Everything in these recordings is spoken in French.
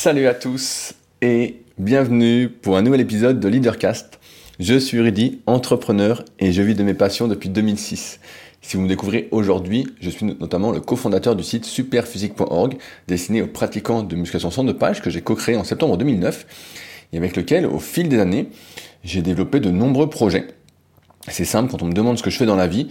Salut à tous et bienvenue pour un nouvel épisode de Leadercast. Je suis Rudy, entrepreneur et je vis de mes passions depuis 2006. Si vous me découvrez aujourd'hui, je suis notamment le cofondateur du site superphysique.org destiné aux pratiquants de musculation sans de page que j'ai co-créé en septembre 2009 et avec lequel, au fil des années, j'ai développé de nombreux projets. C'est simple, quand on me demande ce que je fais dans la vie,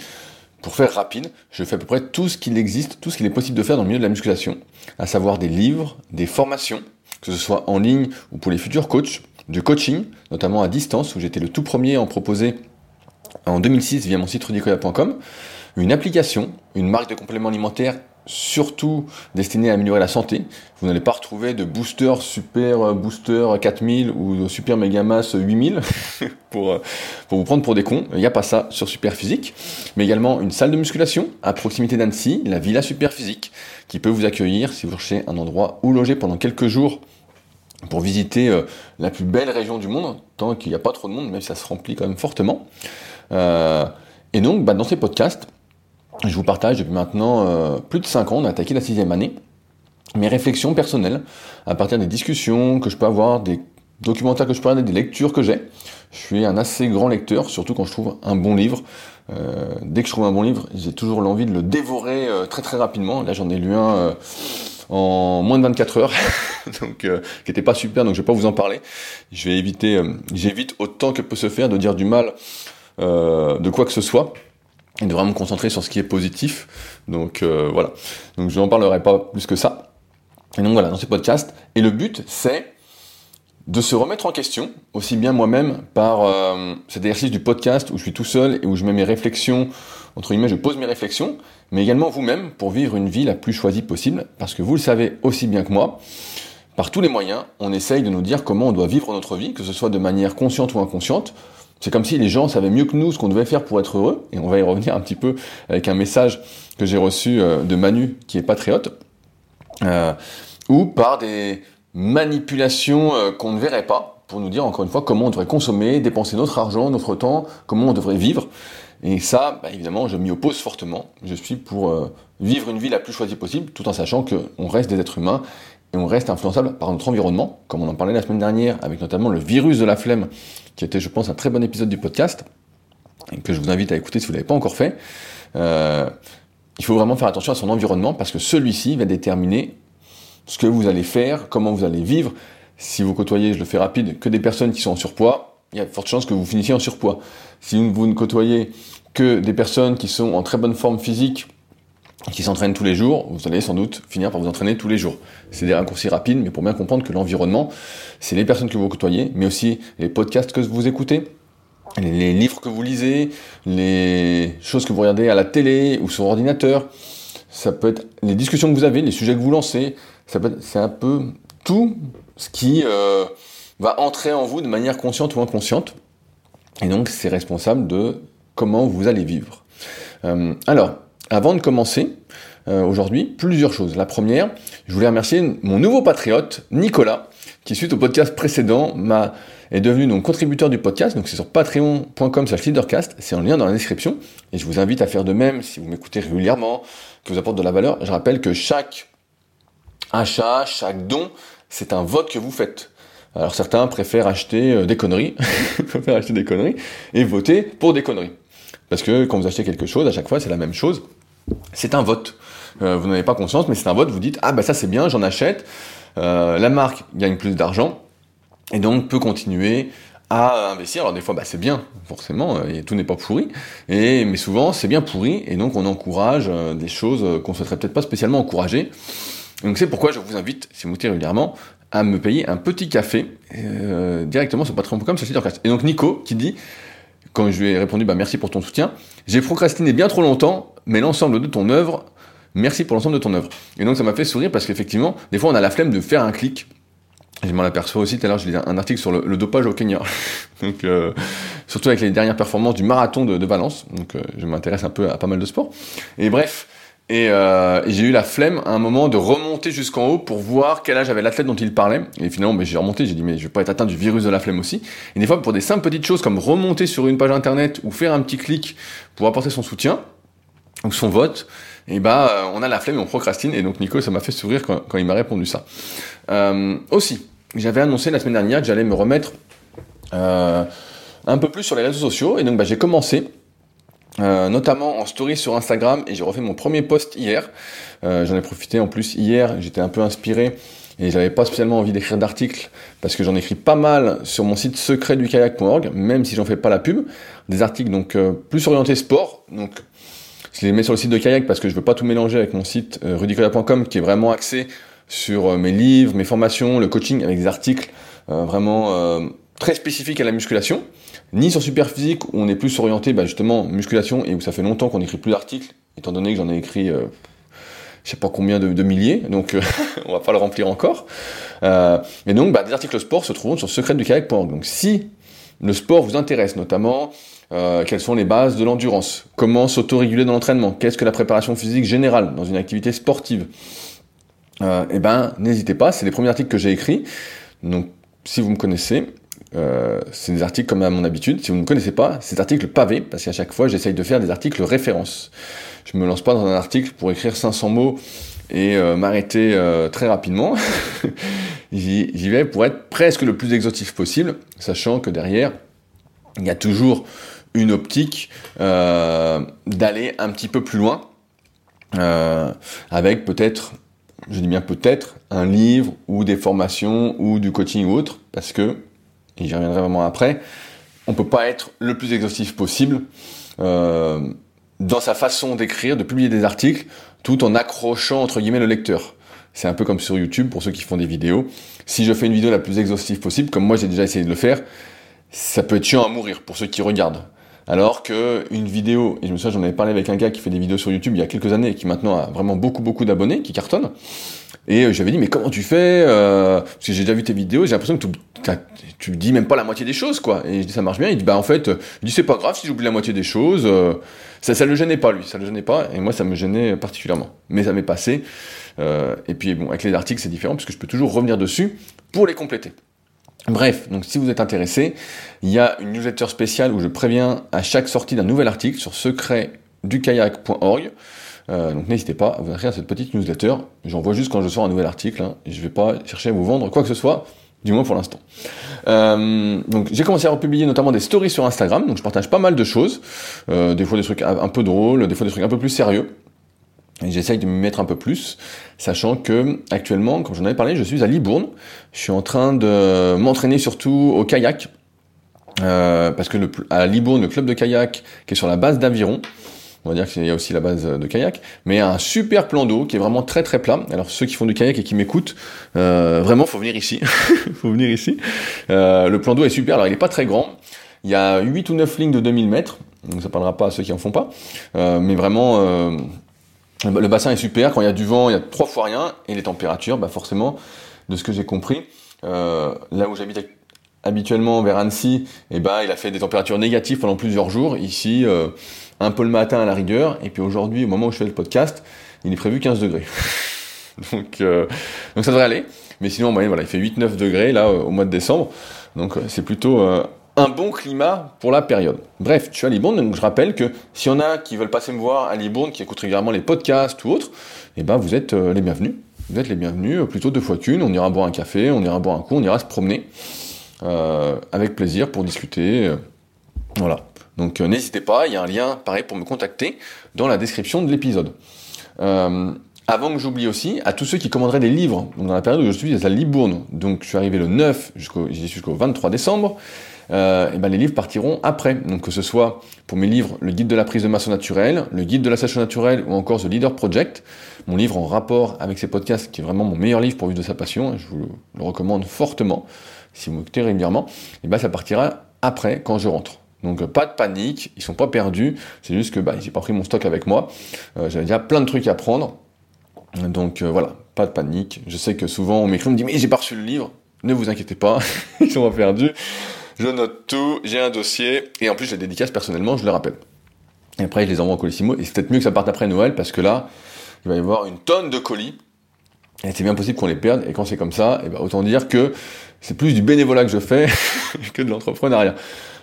pour faire rapide, je fais à peu près tout ce qu'il existe, tout ce qu'il est possible de faire dans le milieu de la musculation, à savoir des livres, des formations, que ce soit en ligne ou pour les futurs coachs, du coaching, notamment à distance, où j'étais le tout premier à en proposer en 2006 via mon site rudicoya.com, une application, une marque de compléments alimentaires surtout destiné à améliorer la santé. Vous n'allez pas retrouver de booster super booster 4000 ou de super méga masse 8000 pour, euh, pour vous prendre pour des cons. Il n'y a pas ça sur Super Physique. Mais également une salle de musculation à proximité d'Annecy, la Villa Super Physique, qui peut vous accueillir si vous cherchez un endroit où loger pendant quelques jours pour visiter euh, la plus belle région du monde, tant qu'il n'y a pas trop de monde, mais ça se remplit quand même fortement. Euh, et donc, bah, dans ces podcasts, je vous partage depuis maintenant euh, plus de 5 ans, on a attaqué la sixième année, mes réflexions personnelles à partir des discussions que je peux avoir, des documentaires que je peux regarder, des lectures que j'ai. Je suis un assez grand lecteur, surtout quand je trouve un bon livre. Euh, dès que je trouve un bon livre, j'ai toujours l'envie de le dévorer euh, très très rapidement. Là, j'en ai lu un en moins de 24 heures, donc qui était pas super, donc je vais pas vous en parler. Je vais éviter, j'évite autant que peut se faire de dire du mal de quoi que ce soit et de vraiment me concentrer sur ce qui est positif. Donc euh, voilà. Donc je n'en parlerai pas plus que ça. Et donc voilà, dans ce podcast. Et le but, c'est de se remettre en question, aussi bien moi-même par euh, cet exercice du podcast où je suis tout seul et où je mets mes réflexions, entre guillemets, je pose mes réflexions, mais également vous-même pour vivre une vie la plus choisie possible, parce que vous le savez aussi bien que moi, par tous les moyens, on essaye de nous dire comment on doit vivre notre vie, que ce soit de manière consciente ou inconsciente, c'est comme si les gens savaient mieux que nous ce qu'on devait faire pour être heureux, et on va y revenir un petit peu avec un message que j'ai reçu euh, de Manu, qui est patriote, euh, ou par des manipulations euh, qu'on ne verrait pas, pour nous dire encore une fois comment on devrait consommer, dépenser notre argent, notre temps, comment on devrait vivre. Et ça, bah, évidemment, je m'y oppose fortement. Je suis pour vivre une vie la plus choisie possible, tout en sachant qu'on reste des êtres humains et on reste influençable par notre environnement, comme on en parlait la semaine dernière, avec notamment le virus de la flemme, qui était, je pense, un très bon épisode du podcast, et que je vous invite à écouter si vous ne l'avez pas encore fait. Euh, il faut vraiment faire attention à son environnement, parce que celui-ci va déterminer ce que vous allez faire, comment vous allez vivre. Si vous côtoyez, je le fais rapide, que des personnes qui sont en surpoids, il y a de fortes chances que vous finissiez en surpoids. Si vous ne côtoyez que des personnes qui sont en très bonne forme physique, qui s'entraînent tous les jours, vous allez sans doute finir par vous entraîner tous les jours. C'est des raccourcis rapides, mais pour bien comprendre que l'environnement, c'est les personnes que vous côtoyez, mais aussi les podcasts que vous écoutez, les livres que vous lisez, les choses que vous regardez à la télé ou sur ordinateur. Ça peut être les discussions que vous avez, les sujets que vous lancez. Ça peut c'est un peu tout ce qui euh, va entrer en vous de manière consciente ou inconsciente. Et donc, c'est responsable de comment vous allez vivre. Euh, alors, avant de commencer, euh, aujourd'hui, plusieurs choses. La première, je voulais remercier mon nouveau patriote, Nicolas, qui suite au podcast précédent m'a est devenu donc contributeur du podcast, donc c'est sur patreon.com slash leadercast, c'est en lien dans la description, et je vous invite à faire de même si vous m'écoutez régulièrement, que vous apporte de la valeur. Je rappelle que chaque achat, chaque don, c'est un vote que vous faites. Alors certains préfèrent acheter euh, des conneries, préfèrent acheter des conneries, et voter pour des conneries. Parce que quand vous achetez quelque chose, à chaque fois, c'est la même chose c'est un vote. Euh, vous n'avez pas conscience, mais c'est un vote. Vous dites ah bah ça c'est bien, j'en achète. Euh, la marque gagne plus d'argent et donc peut continuer à investir. Alors des fois bah c'est bien, forcément, euh, et tout n'est pas pourri. Et mais souvent c'est bien pourri et donc on encourage des choses qu'on souhaiterait peut-être pas spécialement encourager. Donc c'est pourquoi je vous invite, si vous m'écoutez régulièrement, à me payer un petit café directement sur patreon.com sur Leadercast. Et donc Nico qui dit quand je lui ai répondu bah merci pour ton soutien, j'ai procrastiné bien trop longtemps mais l'ensemble de ton œuvre, merci pour l'ensemble de ton œuvre. Et donc ça m'a fait sourire parce qu'effectivement, des fois on a la flemme de faire un clic. Je m'en aperçois aussi, tout à l'heure je lisais un article sur le, dopage au Kenya. donc, euh, surtout avec les dernières performances du marathon de, Valence. Donc euh, je m'intéresse un peu à pas mal de sports. Et bref, euh, et, j'ai eu la flemme à un moment de remonter jusqu'en haut pour voir quel âge avait l'athlète dont il parlait. Et finalement, mais j'ai remonté, j'ai dit mais je vais pas être atteint du virus de la flemme aussi. Et des fois, pour des simples petites choses comme remonter sur une page internet ou faire un petit clic pour apporter son soutien, ou son vote, et bah on a la flemme et on procrastine. Et donc Nico, ça m'a fait sourire quand, il m'a répondu ça. aussi, j'avais annoncé la semaine dernière que j'allais me remettre un peu plus sur les réseaux sociaux, et donc bah, j'ai commencé. notamment en story sur Instagram et j'ai refait mon premier post hier. J'en ai profité en plus hier, j'étais un peu inspiré et j'avais pas spécialement envie d'écrire d'articles parce que j'en écris pas mal sur mon site secret même si j'en fais pas la pub. Des articles donc euh, plus orientés sport. Donc je les mets sur le site de kayak parce que je veux pas tout mélanger avec mon site euh, rudicoya.com qui est vraiment axé sur euh, mes livres, mes formations, le coaching avec des articles euh, vraiment très spécifiques à la musculation. Ni sur Superphysique où on est plus orienté bah, justement musculation et où ça fait longtemps qu'on n'écrit plus d'articles, étant donné que j'en ai écrit je sais pas combien de, milliers, donc euh, on va pas le remplir encore. Euh, mais donc, bah, des articles sport se trouvent sur secretdukayak.org. Donc, si le sport vous intéresse, notamment euh, quelles sont les bases de l'endurance, comment s'autoréguler dans l'entraînement, qu'est-ce que la préparation physique générale dans une activité sportive, euh, eh ben, n'hésitez pas. C'est les premiers articles que j'ai écrits. Donc, si vous me connaissez, euh, c'est des articles comme à mon habitude. Si vous ne me connaissez pas, c'est des articles pavés, parce qu'à chaque fois, j'essaye de faire des articles références. Je me lance pas dans un article pour écrire 500 mots et m'arrêter très rapidement. J'y vais pour être presque le plus exhaustif possible, sachant que derrière, il y a toujours une optique d'aller un petit peu plus loin, avec peut-être, je dis bien peut-être, un livre ou des formations ou du coaching ou autre, parce que et j'y reviendrai vraiment après, on peut pas être le plus exhaustif possible euh, dans sa façon d'écrire, de publier des articles, tout en accrochant entre guillemets le lecteur. C'est un peu comme sur YouTube pour ceux qui font des vidéos. Si je fais une vidéo la plus exhaustive possible, comme moi j'ai déjà essayé de le faire, ça peut être chiant à mourir pour ceux qui regardent. Alors que une vidéo, et je me souviens, j'en avais parlé avec un gars qui fait des vidéos sur YouTube il y a quelques années et qui maintenant a vraiment beaucoup beaucoup d'abonnés, qui cartonne. Et euh, j'avais dit, mais comment tu fais euh, Parce que j'ai déjà vu tes vidéos, j'ai l'impression que tu, dis même pas la moitié des choses, quoi. Et je dis, ça marche bien. Il dit, bah en fait, il dit, c'est pas grave si j'oublie la moitié des choses. Euh, ça, ça le gênait pas, lui, ça le gênait pas. Et moi, ça me gênait particulièrement. Mais ça m'est passé. et puis, bon, avec les articles, c'est différent, parce que je peux toujours revenir dessus pour les compléter. Bref, donc si vous êtes intéressé, il y a une newsletter spéciale où je préviens à chaque sortie d'un nouvel article sur secretdukayak.org. Euh, donc n'hésitez pas à vous inscrire à cette petite newsletter. J'en vois juste quand je sors un nouvel article. Hein, je vais pas chercher à vous vendre quoi que ce soit, du moins pour l'instant. Euh, donc j'ai commencé à republier notamment des stories sur Instagram. Donc je partage pas mal de choses. Euh, des fois des trucs un peu drôles, des fois des trucs un peu plus sérieux. J'essaye de m'y mettre un peu plus, sachant que actuellement, comme j'en avais parlé, je suis à Libourne. Je suis en train de m'entraîner surtout au kayak. Euh, parce que le, à Libourne, le club de kayak qui est sur la base d'Aviron, on va dire qu'il y a aussi la base de kayak, mais un super plan d'eau qui est vraiment très très plat. Alors ceux qui font du kayak et qui m'écoutent, euh, vraiment faut venir ici, faut venir ici. Euh, le plan d'eau est super, alors il est pas très grand, il y a 8 ou 9 lignes de 2000 mètres, donc ça parlera pas à ceux qui en font pas, euh, mais vraiment euh, le bassin est super, quand il y a du vent il y a trois fois rien, et les températures, bah forcément, de ce que j'ai compris, euh, là où j'habite habituellement vers Annecy, eh bah, il a fait des températures négatives pendant plusieurs jours. Ici, euh, un peu le matin à la rigueur, et puis aujourd'hui, au moment où je fais le podcast, il est prévu 15 degrés. donc, euh, donc ça devrait aller. Mais sinon, bah, voilà, il fait 8-9 degrés là au mois de décembre. Donc euh, c'est plutôt un bon climat pour la période. Bref, je suis à Libourne, donc je rappelle que s'il y en a qui veulent passer me voir à Libourne, qui écoutent régulièrement les podcasts ou autres, eh ben vous êtes les bienvenus. Vous êtes les bienvenus, plutôt deux fois qu'une. On ira boire un café, on ira boire un coup, on ira se promener. Euh, avec plaisir pour discuter. Euh, voilà. Donc euh, n'hésitez pas, il y a un lien pareil pour me contacter dans la description de l'épisode. avant que j'oublie aussi, à tous ceux qui commanderaient des livres, dans la période où je suis à Libourne, donc je suis arrivé le 9 jusqu'au, jusqu'au 23 décembre, euh, et ben les livres partiront après. Donc que ce soit pour mes livres, le guide de la prise de masse naturelle, le guide de la sèche naturelle ou encore The Leader Project, mon livre en rapport avec ces podcasts qui est vraiment mon meilleur livre pour vivre de sa passion, je vous le recommande fortement si vous m'écoutez régulièrement, et eh ben ça partira après quand je rentre. Donc pas de panique, ils sont pas perdus, c'est juste que bah, j'ai pas pris mon stock avec moi, euh, j'avais déjà plein de trucs à prendre, donc euh, voilà, pas de panique. Je sais que souvent on m'écrit, on me dit mais j'ai pas reçu le livre, ne vous inquiétez pas, ils sont pas perdus. Je note tout, j'ai un dossier, et en plus je les dédicace personnellement, je le rappelle. Et après je les envoie en colissimo, et c'est peut-être mieux que ça parte après Noël, parce que là, il va y avoir une tonne de colis, et c'est bien possible qu'on les perde, et quand c'est comme ça, et ben autant dire que c'est plus du bénévolat que je fais que de l'entrepreneuriat.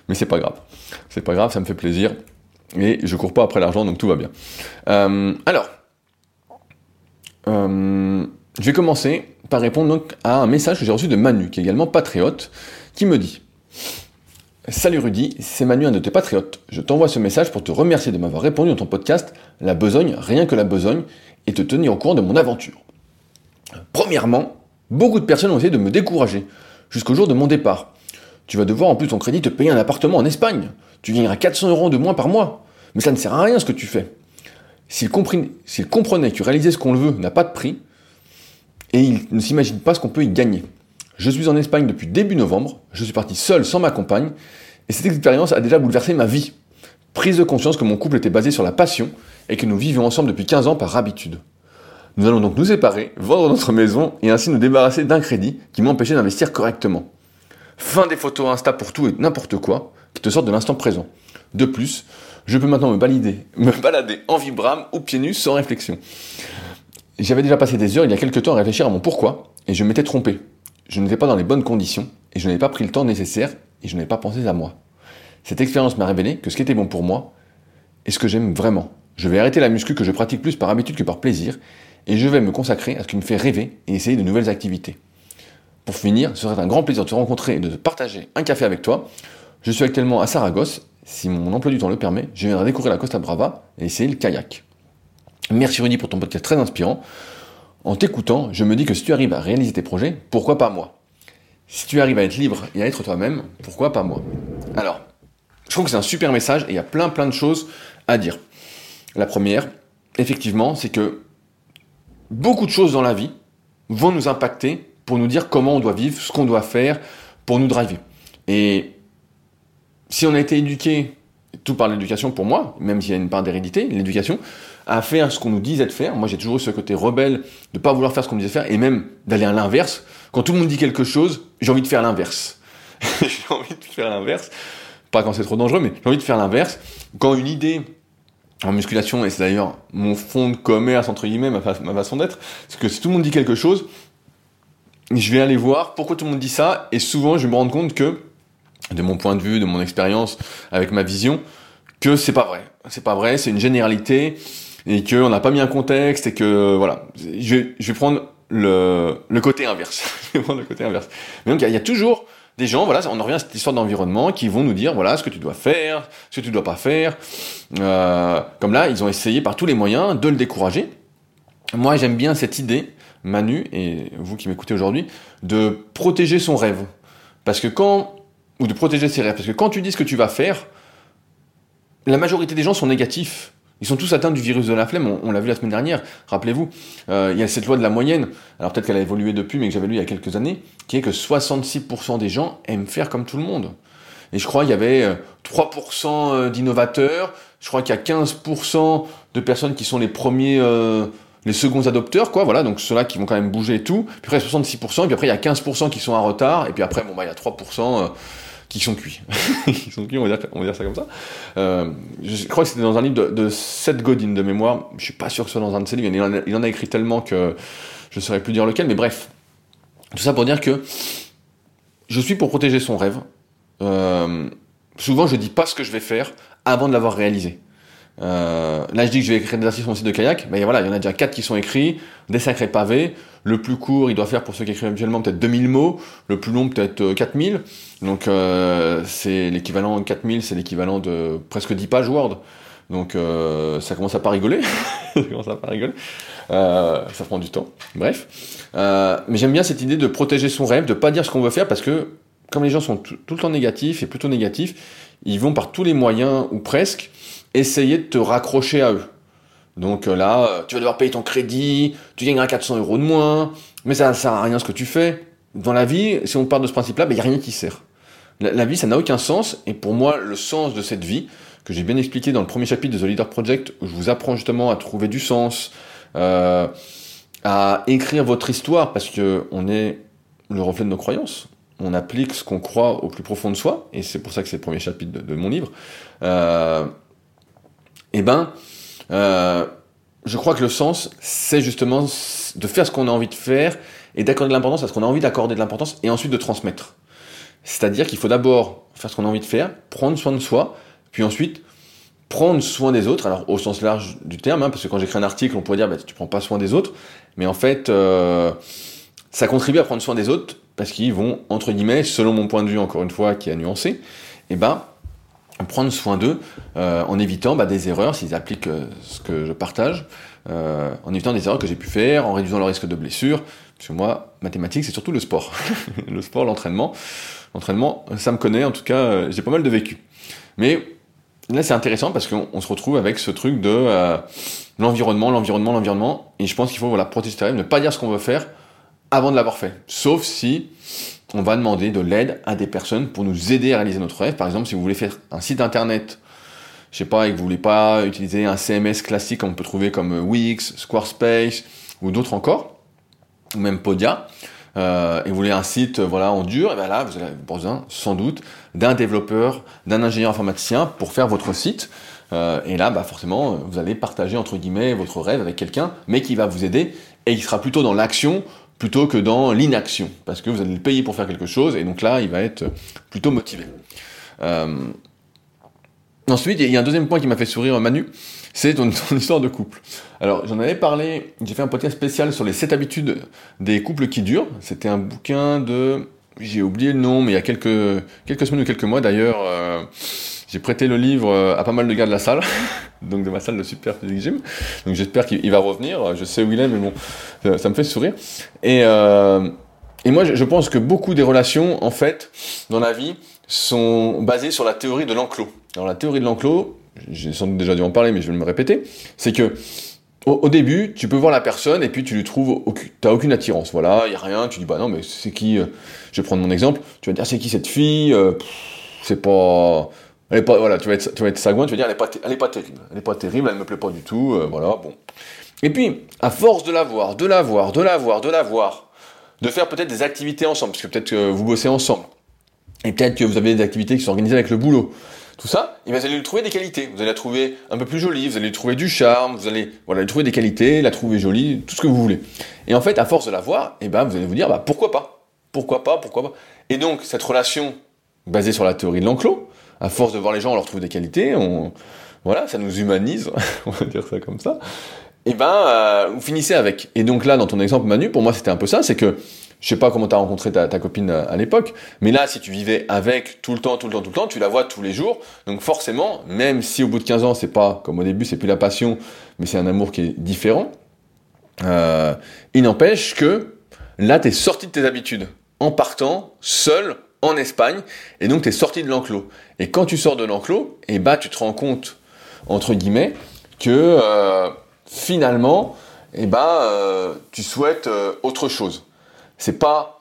Mais c'est pas grave. C'est pas grave, ça me fait plaisir. Et je cours pas après l'argent, donc tout va bien. Euh, alors, euh, je vais commencer par répondre donc à un message que j'ai reçu de Manu, qui est également patriote, qui me dit Salut Rudy, c'est Manu, un de tes patriotes. Je t'envoie ce message pour te remercier de m'avoir répondu dans ton podcast La besogne, rien que la besogne, et te tenir au courant de mon aventure. Premièrement, beaucoup de personnes ont essayé de me décourager, jusqu'au jour de mon départ. Tu vas devoir en plus ton crédit te payer un appartement en Espagne. Tu gagneras 400 euros de moins par mois. Mais ça ne sert à rien ce que tu fais. S'il comprenait que réaliser ce qu'on veut n'a pas de prix, et il ne s'imagine pas ce qu'on peut y gagner. Je suis en Espagne depuis début novembre, je suis parti seul sans ma compagne, et cette expérience a déjà bouleversé ma vie. Prise de conscience que mon couple était basé sur la passion et que nous vivions ensemble depuis 15 ans par habitude. Nous allons donc nous séparer, vendre notre maison et ainsi nous débarrasser d'un crédit qui m'empêchait d'investir correctement. Fin des photos Insta pour tout et n'importe quoi qui te sortent de l'instant présent. De plus, je peux maintenant me balader, me balader en vibram ou pieds nus sans réflexion. J'avais déjà passé des heures il y a quelques temps à réfléchir à mon pourquoi, et je m'étais trompé. Je n'étais pas dans les bonnes conditions, et je n'avais pas pris le temps nécessaire, et je n'avais pas pensé à moi. Cette expérience m'a révélé que ce qui était bon pour moi, est ce que j'aime vraiment. Je vais arrêter la muscu que je pratique plus par habitude que par plaisir, et je vais me consacrer à ce qui me fait rêver et essayer de nouvelles activités. Pour finir, ce serait un grand plaisir de te rencontrer et de partager un café avec toi. Je suis actuellement à Saragosse. Si mon emploi du temps le permet, je viendrai découvrir la Costa Brava et essayer le kayak. Merci Rudy pour ton podcast très inspirant. En t'écoutant, je me dis que si tu arrives à réaliser tes projets, pourquoi pas moi? Si tu arrives à être libre et à être toi-même, pourquoi pas moi? Alors, je trouve que c'est un super message et il y a plein plein de choses à dire. La première, effectivement, c'est que beaucoup de choses dans la vie vont nous impacter pour nous dire comment on doit vivre, ce qu'on doit faire pour nous driver. Et si on a été éduqué, tout par l'éducation pour moi, même s'il y a une part d'hérédité, l'éducation, à faire ce qu'on nous disait de faire. Moi, j'ai toujours eu ce côté rebelle de pas vouloir faire ce qu'on me disait de faire et même d'aller à l'inverse. Quand tout le monde dit quelque chose, j'ai envie de faire l'inverse. j'ai envie de faire l'inverse. Pas quand c'est trop dangereux, mais j'ai envie de faire l'inverse. Quand une idée en musculation, et c'est d'ailleurs mon fond de commerce, entre guillemets, ma, ma façon d'être, c'est que si tout le monde dit quelque chose, je vais aller voir pourquoi tout le monde dit ça, et souvent je me rends compte que, de mon point de vue, de mon expérience, avec ma vision, que c'est pas vrai. C'est pas vrai, c'est une généralité, et qu'on n'a pas mis un contexte et que voilà, je vais, je vais prendre le, le côté inverse. je vais prendre le côté inverse. Mais donc il y, a toujours des gens, voilà, on en revient à cette histoire d'environnement qui vont nous dire voilà ce que tu dois faire, ce que tu dois pas faire. Euh, comme là, ils ont essayé par tous les moyens de le décourager. Moi, j'aime bien cette idée, Manu et vous qui m'écoutez aujourd'hui, de protéger son rêve, parce que quand ou de protéger ses rêves, parce que quand tu dis ce que tu vas faire, la majorité des gens sont négatifs. Ils sont tous atteints du virus de la flemme, on, l'a vu la semaine dernière, rappelez-vous. Euh, il y a cette loi de la moyenne, alors peut-être qu'elle a évolué depuis, mais que j'avais lu il y a quelques années, qui est que 66% des gens aiment faire comme tout le monde. Et je crois qu'il y avait 3% euh, euh, d'innovateurs, je crois qu'il y a 15% de personnes qui sont les premiers, les seconds adopteurs, quoi, voilà, donc ceux-là qui vont quand même bouger et tout. Puis après 66%, et puis après il y a 15% qui sont en retard, et puis après, bon bah il y a 3% qui sont cuits. on va, dire, ça comme ça. Euh, je crois que c'était dans un livre de, Seth Godin de mémoire. Je suis pas sûr que ce soit dans un de ses livres. Il en a, il en a écrit tellement que je ne saurais plus dire lequel. Mais bref, tout ça pour dire que je suis pour protéger son rêve. Euh, souvent, je dis pas ce que je vais faire avant de l'avoir réalisé. Euh, là, je dis que je vais écrire des articles sur mon site de kayak. Mais voilà, il y en a déjà quatre qui sont écrits, des sacrés pavés. Le plus court, il doit faire pour ceux qui écrivent habituellement peut-être 2000 mots. Le plus long, peut-être 4000. Euh, Donc, euh, c'est l'équivalent 4000, c'est l'équivalent de presque 10 pages Word. Donc, euh, ça commence à pas rigoler. ça commence à pas rigoler. Euh, ça prend du temps. Bref. Euh, mais j'aime bien cette idée de protéger son rêve, de pas dire ce qu'on veut faire parce que, comme les gens sont tout le temps négatifs et plutôt négatifs, ils vont par tous les moyens, ou presque, essayer de te raccrocher à eux. Donc euh, là, euh, tu vas devoir payer ton crédit, tu gagneras 400 euros de moins, mais ça ne sert à rien ce que tu fais. Dans la vie, si on part de ce principe-là, il ben, n'y a rien qui sert. La, vie, ça n'a aucun sens, et pour moi, le sens de cette vie, que j'ai bien expliqué dans le premier chapitre de The Leader Project, où je vous apprends justement à trouver du sens, euh, à écrire votre histoire, parce que on est le reflet de nos croyances. On applique ce qu'on croit au plus profond de soi, et c'est pour ça que c'est le premier chapitre de, mon livre. Eh ben, euh, je crois que le sens, c'est justement de faire ce qu'on a envie de faire et d'accorder de l'importance à ce qu'on a envie d'accorder de l'importance et ensuite de transmettre. C'est-à-dire qu'il faut d'abord faire ce qu'on a envie de faire, prendre soin de soi, puis ensuite prendre soin des autres, alors au sens large du terme, hein, parce que quand j'écris un article, on pourrait dire bah, tu prends pas soin des autres, mais en fait, euh, ça contribue à prendre soin des autres parce qu'ils vont, entre guillemets, selon mon point de vue, encore une fois, qui a nuancé, et eh ben, prendre soin d'eux euh, en évitant bah, des erreurs s'ils appliquent euh, ce que je partage, en évitant des erreurs que j'ai pu faire, en réduisant le risque de blessure, parce que moi, mathématiques, c'est surtout le sport. le sport, l'entraînement. L'entraînement, ça me connaît, en tout cas, j'ai pas mal de vécu. Mais là, c'est intéressant parce qu'on se retrouve avec ce truc de euh, l'environnement, l'environnement, l'environnement. Et je pense qu'il faut voilà, protéger ne pas dire ce qu'on veut faire avant de l'avoir fait. Sauf si on va demander de l'aide à des personnes pour nous aider à réaliser notre rêve. Par exemple, si vous voulez faire un site internet, je sais pas, et que vous voulez pas utiliser un CMS classique comme on peut trouver comme Wix, Squarespace ou d'autres encore, ou même Podia, euh, et vous voulez un site voilà en dur, et bien là vous avez besoin sans doute d'un développeur, d'un ingénieur informaticien pour faire votre site. Euh, et là, bah forcément, vous allez partager entre guillemets votre rêve avec quelqu'un, mais qui va vous aider et il sera plutôt dans l'action plutôt que dans l'inaction, parce que vous allez le payer pour faire quelque chose, et donc là, il va être plutôt motivé. Euh, ensuite, il y a un deuxième point qui m'a fait sourire Manu, c'est ton, histoire de couple. Alors, j'en avais parlé, j'ai fait un podcast spécial sur les 7 habitudes des couples qui durent. C'était un bouquin de... J'ai oublié le nom, mais il y a quelques, quelques semaines ou quelques mois d'ailleurs, euh, j'ai prêté le livre euh, à pas mal de gars de la salle, donc de ma salle de Super Physique Gym. Donc j'espère qu'il va revenir. Je sais où il est, mais bon, ça, me fait sourire. Et, euh, et moi, je pense que beaucoup des relations, en fait, dans la vie, sont basées sur la théorie de l'enclos. Alors la théorie de l'enclos, j'ai sans doute déjà dû en parler, mais je vais me répéter, c'est que au, début, tu peux voir la personne et puis tu lui trouves, t'as aucune attirance. Voilà, il y a rien. Tu dis bah non, mais c'est qui euh, Je vais prendre mon exemple. Tu vas dire c'est qui cette fille C'est pas, elle. Voilà, tu vas être, tu vas être sagouin. Tu vas dire elle est pas, terrible. Elle pas terrible. Elle me plaît pas du tout. Euh, voilà, bon. Et puis, à force de la voir, de la voir, de la voir, de la voir, de faire peut-être des activités ensemble, parce que peut-être que vous bossez ensemble, et peut-être que vous avez des activités qui sont organisées avec le boulot tout ça, et vous allez lui trouver des qualités. Vous allez la trouver un peu plus jolie, vous allez lui trouver du charme, vous allez lui trouver des qualités, la trouver jolie, tout ce que vous voulez. Et en fait, à force de la voir, et eh ben, vous allez vous dire, bah, pourquoi pas? Pourquoi pas? Pourquoi pas? Et donc, cette relation basée sur la théorie de l'enclos, à force de voir les gens, on leur trouve des qualités, on, voilà, ça nous humanise, on va dire ça comme ça. Et eh ben, euh, vous finissez avec. Et donc là, dans ton exemple, Manu, pour moi, c'était un peu ça, c'est que je sais pas comment tu as rencontré ta, copine à, l'époque, mais là, si tu vivais avec tout le temps, tout le temps, tout le temps, tu la vois tous les jours. Donc forcément, même si au bout de 15 ans, c'est pas comme au début, c'est plus la passion, mais c'est un amour qui est différent, euh, il n'empêche que là, tu es sorti de tes habitudes en partant seul en Espagne, et donc tu es sorti de l'enclos. Et quand tu sors de l'enclos, et eh bah, tu te rends compte, entre guillemets, que euh, finalement, et eh bah, euh, tu souhaites autre chose c'est pas.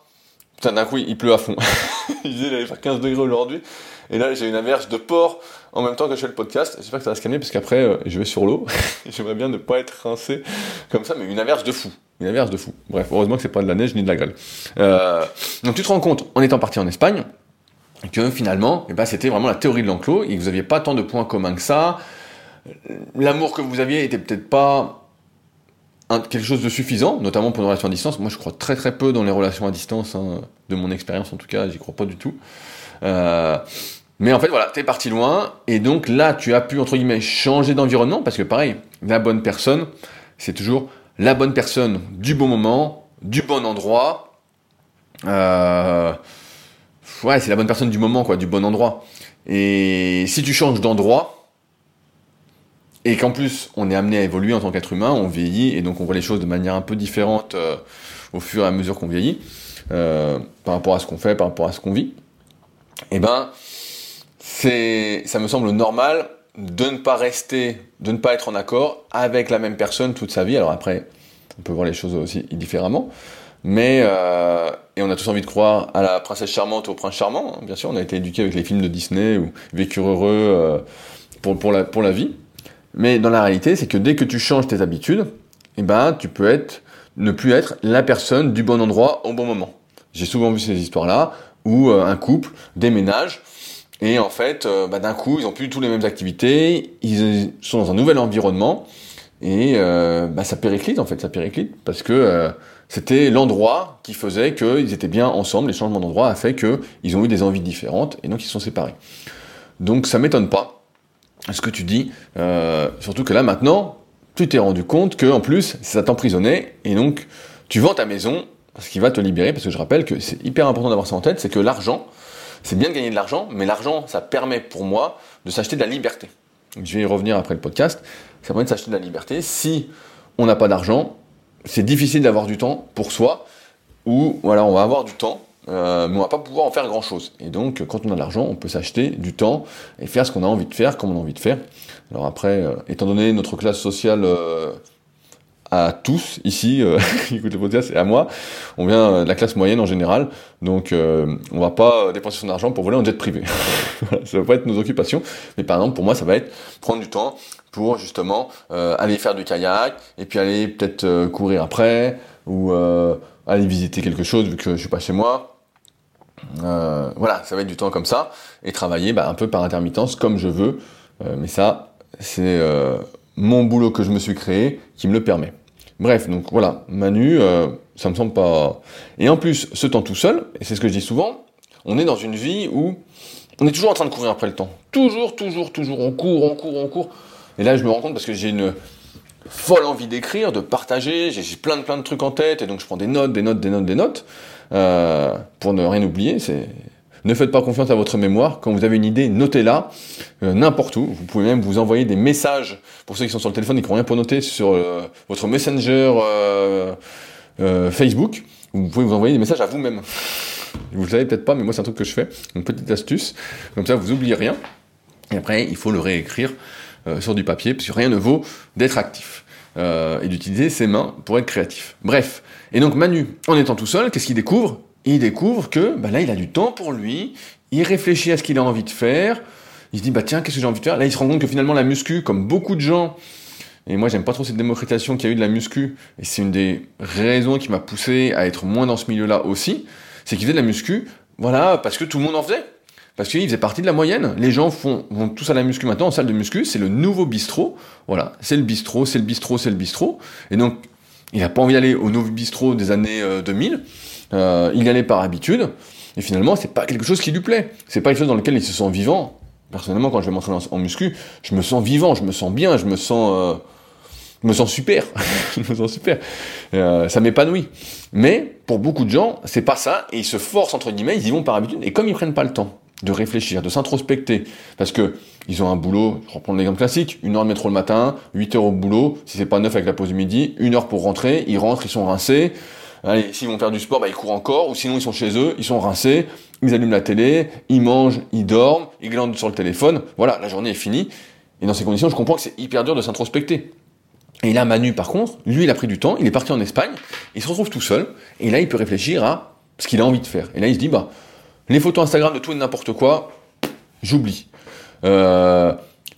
Putain, d'un coup, il pleut à fond. il disait qu'il allait faire 15 degrés aujourd'hui. Et là, j'ai une averse de porc en même temps que je fais le podcast. J'espère que ça va se calmer parce qu'après, euh, je vais sur l'eau. J'aimerais bien ne pas être rincé comme ça, mais une averse de fou. Une averse de fou. Bref, heureusement que c'est pas de la neige ni de la grêle. Euh, donc tu te rends compte, en étant parti en Espagne, que finalement, eh ben, c'était vraiment la théorie de l'enclos et que vous n'aviez pas tant de points communs que ça. L'amour que vous aviez était peut-être pas quelque chose de suffisant, notamment pour une relation à distance. Moi, je crois très très peu dans les relations à distance, hein, de mon expérience en tout cas, j'y crois pas du tout. Euh, mais en fait, voilà, t'es parti loin, et donc là, tu as pu, entre guillemets, changer d'environnement, parce que pareil, la bonne personne, c'est toujours la bonne personne du bon moment, du bon endroit. Euh, ouais, c'est la bonne personne du moment, quoi, du bon endroit. Et si tu changes d'endroit, et qu'en plus on est amené à évoluer en tant qu'être humain, on vieillit et donc on voit les choses de manière un peu différente euh, au fur et à mesure qu'on vieillit, par rapport à ce qu'on fait, par rapport à ce qu'on vit. Eh ben, c'est, ça me semble normal de ne pas rester, de ne pas être en accord avec la même personne toute sa vie. Alors après, on peut voir les choses aussi différemment, mais euh, et on a tous envie de croire à la princesse charmante, au prince charmant. Hein, bien sûr, on a été éduqué avec les films de Disney ou vécu heureux pour, pour, la, pour la vie. Mais dans la réalité, c'est que dès que tu changes tes habitudes, eh ben, tu peux être, ne plus être la personne du bon endroit au bon moment. J'ai souvent vu ces histoires-là où euh, un couple déménage et en fait, euh, bah, d'un coup, ils ont plus tous les mêmes activités, ils sont dans un nouvel environnement et euh, bah, ça périclite en fait, ça périclite parce que c'était l'endroit qui faisait qu'ils étaient bien ensemble. Les changements d'endroit a fait qu'ils ont eu des envies différentes et donc ils sont séparés. Donc ça m'étonne pas ce que tu dis. Euh, surtout que là maintenant, tu t'es rendu compte que en plus ça t'emprisonnait et donc tu vends ta maison ce qui va te libérer parce que je rappelle que c'est hyper important d'avoir ça en tête, c'est que l'argent, c'est bien de gagner de l'argent, mais l'argent ça permet pour moi de s'acheter de la liberté. Je vais y revenir après le podcast. Ça permet de s'acheter de la liberté. Si on n'a pas d'argent, c'est difficile d'avoir du temps pour soi, ou voilà, on va avoir du temps, euh, mais on va pas pouvoir en faire grand chose. Et donc, quand on a de l'argent, on peut s'acheter du temps et faire ce qu'on a envie de faire, comme on a envie de faire. Alors après, euh, étant donné notre classe sociale euh, à tous ici, qui écoutent le podcast et à moi, on vient de la classe moyenne en général, donc on va pas dépenser son argent pour voler en jet privé. ça va pas être nos occupations, mais par exemple pour moi, ça va être prendre du temps pour justement aller faire du kayak et puis aller peut-être courir après ou aller visiter quelque chose vu que je suis pas chez moi euh, voilà, ça va être du temps comme ça, et travailler bah, un peu par intermittence comme je veux, euh, mais ça, c'est euh, mon boulot que je me suis créé qui me le permet. Bref, donc voilà, Manu, ça me semble pas... Et en plus, ce temps tout seul, et c'est ce que je dis souvent, on est dans une vie où on est toujours en train de courir après le temps. Toujours, toujours, toujours, on court, on court, on court. Et là, je me rends compte parce que j'ai une folle envie d'écrire, de partager, j'ai plein de plein de trucs en tête, et donc je prends des notes, des notes, des notes, des notes. Euh, pour ne rien oublier, c'est ne faites pas confiance à votre mémoire. Quand vous avez une idée, notez-la euh, n'importe où. Vous pouvez même vous envoyer des messages pour ceux qui sont sur le téléphone et qui n'ont rien pour noter sur euh, votre messenger Facebook. Vous pouvez vous envoyer des messages à vous-même. Vous le savez peut-être pas, mais moi c'est un truc que je fais. Une petite astuce. Comme ça, vous oubliez rien. Et après, il faut le réécrire sur du papier, parce que rien ne vaut d'être actif. et d'utiliser ses mains pour être créatif. Bref, et donc Manu, en étant tout seul, qu'est-ce qu'il découvre? Il découvre que bah là, il a du temps pour lui, il réfléchit à ce qu'il a envie de faire, il se dit, bah tiens, qu'est-ce que j'ai envie de faire? Là, il se rend compte que finalement, la muscu, comme beaucoup de gens, et moi, j'aime pas trop cette démocratisation qu'il y a eu de la muscu, et c'est une des raisons qui m'a poussé à être moins dans ce milieu-là aussi, c'est qu'il faisait de la muscu, voilà, parce que tout le monde en faisait. Parce qu'il faisait partie de la moyenne. Les gens font, vont tous à la muscu maintenant, en salle de muscu, c'est le nouveau bistrot. Voilà, c'est le bistrot, c'est le bistrot, c'est le bistrot. Et donc, il n'a pas envie d'aller au nouveau bistrot des années 2000. Euh, euh, il y allait par habitude. Et finalement, c'est pas quelque chose qui lui plaît. C'est pas quelque chose dans lequel il se sent vivant. Personnellement, quand je vais m'entraîner en, muscu, je me sens vivant, je me sens bien, je me sens, euh, me sens super. je me sens super. ça m'épanouit. Mais pour beaucoup de gens, c'est pas ça. Et ils se forcent entre guillemets, ils y vont par habitude. Et comme ils prennent pas le temps de réfléchir, de s'introspecter. Parce que ils ont un boulot, je reprends l'exemple classique, une heure de métro le matin, 8 heures au boulot, si c'est pas neuf avec la pause du midi, une heure pour rentrer, ils rentrent, ils sont rincés. Allez, s'ils vont faire du sport, bah, ils courent encore, ou sinon ils sont chez eux, ils sont rincés, ils allument la télé, ils mangent, ils dorment, ils glandent sur le téléphone. Voilà, la journée est finie. Et dans ces conditions, je comprends que c'est hyper dur de s'introspecter. Et là, Manu, par contre, lui, il a pris du temps, il est parti en Espagne, il se retrouve tout seul, et là, il peut réfléchir à ce qu'il a envie de faire. Et là, il se dit, bah, les photos Instagram de tout et n'importe quoi, j'oublie. Euh,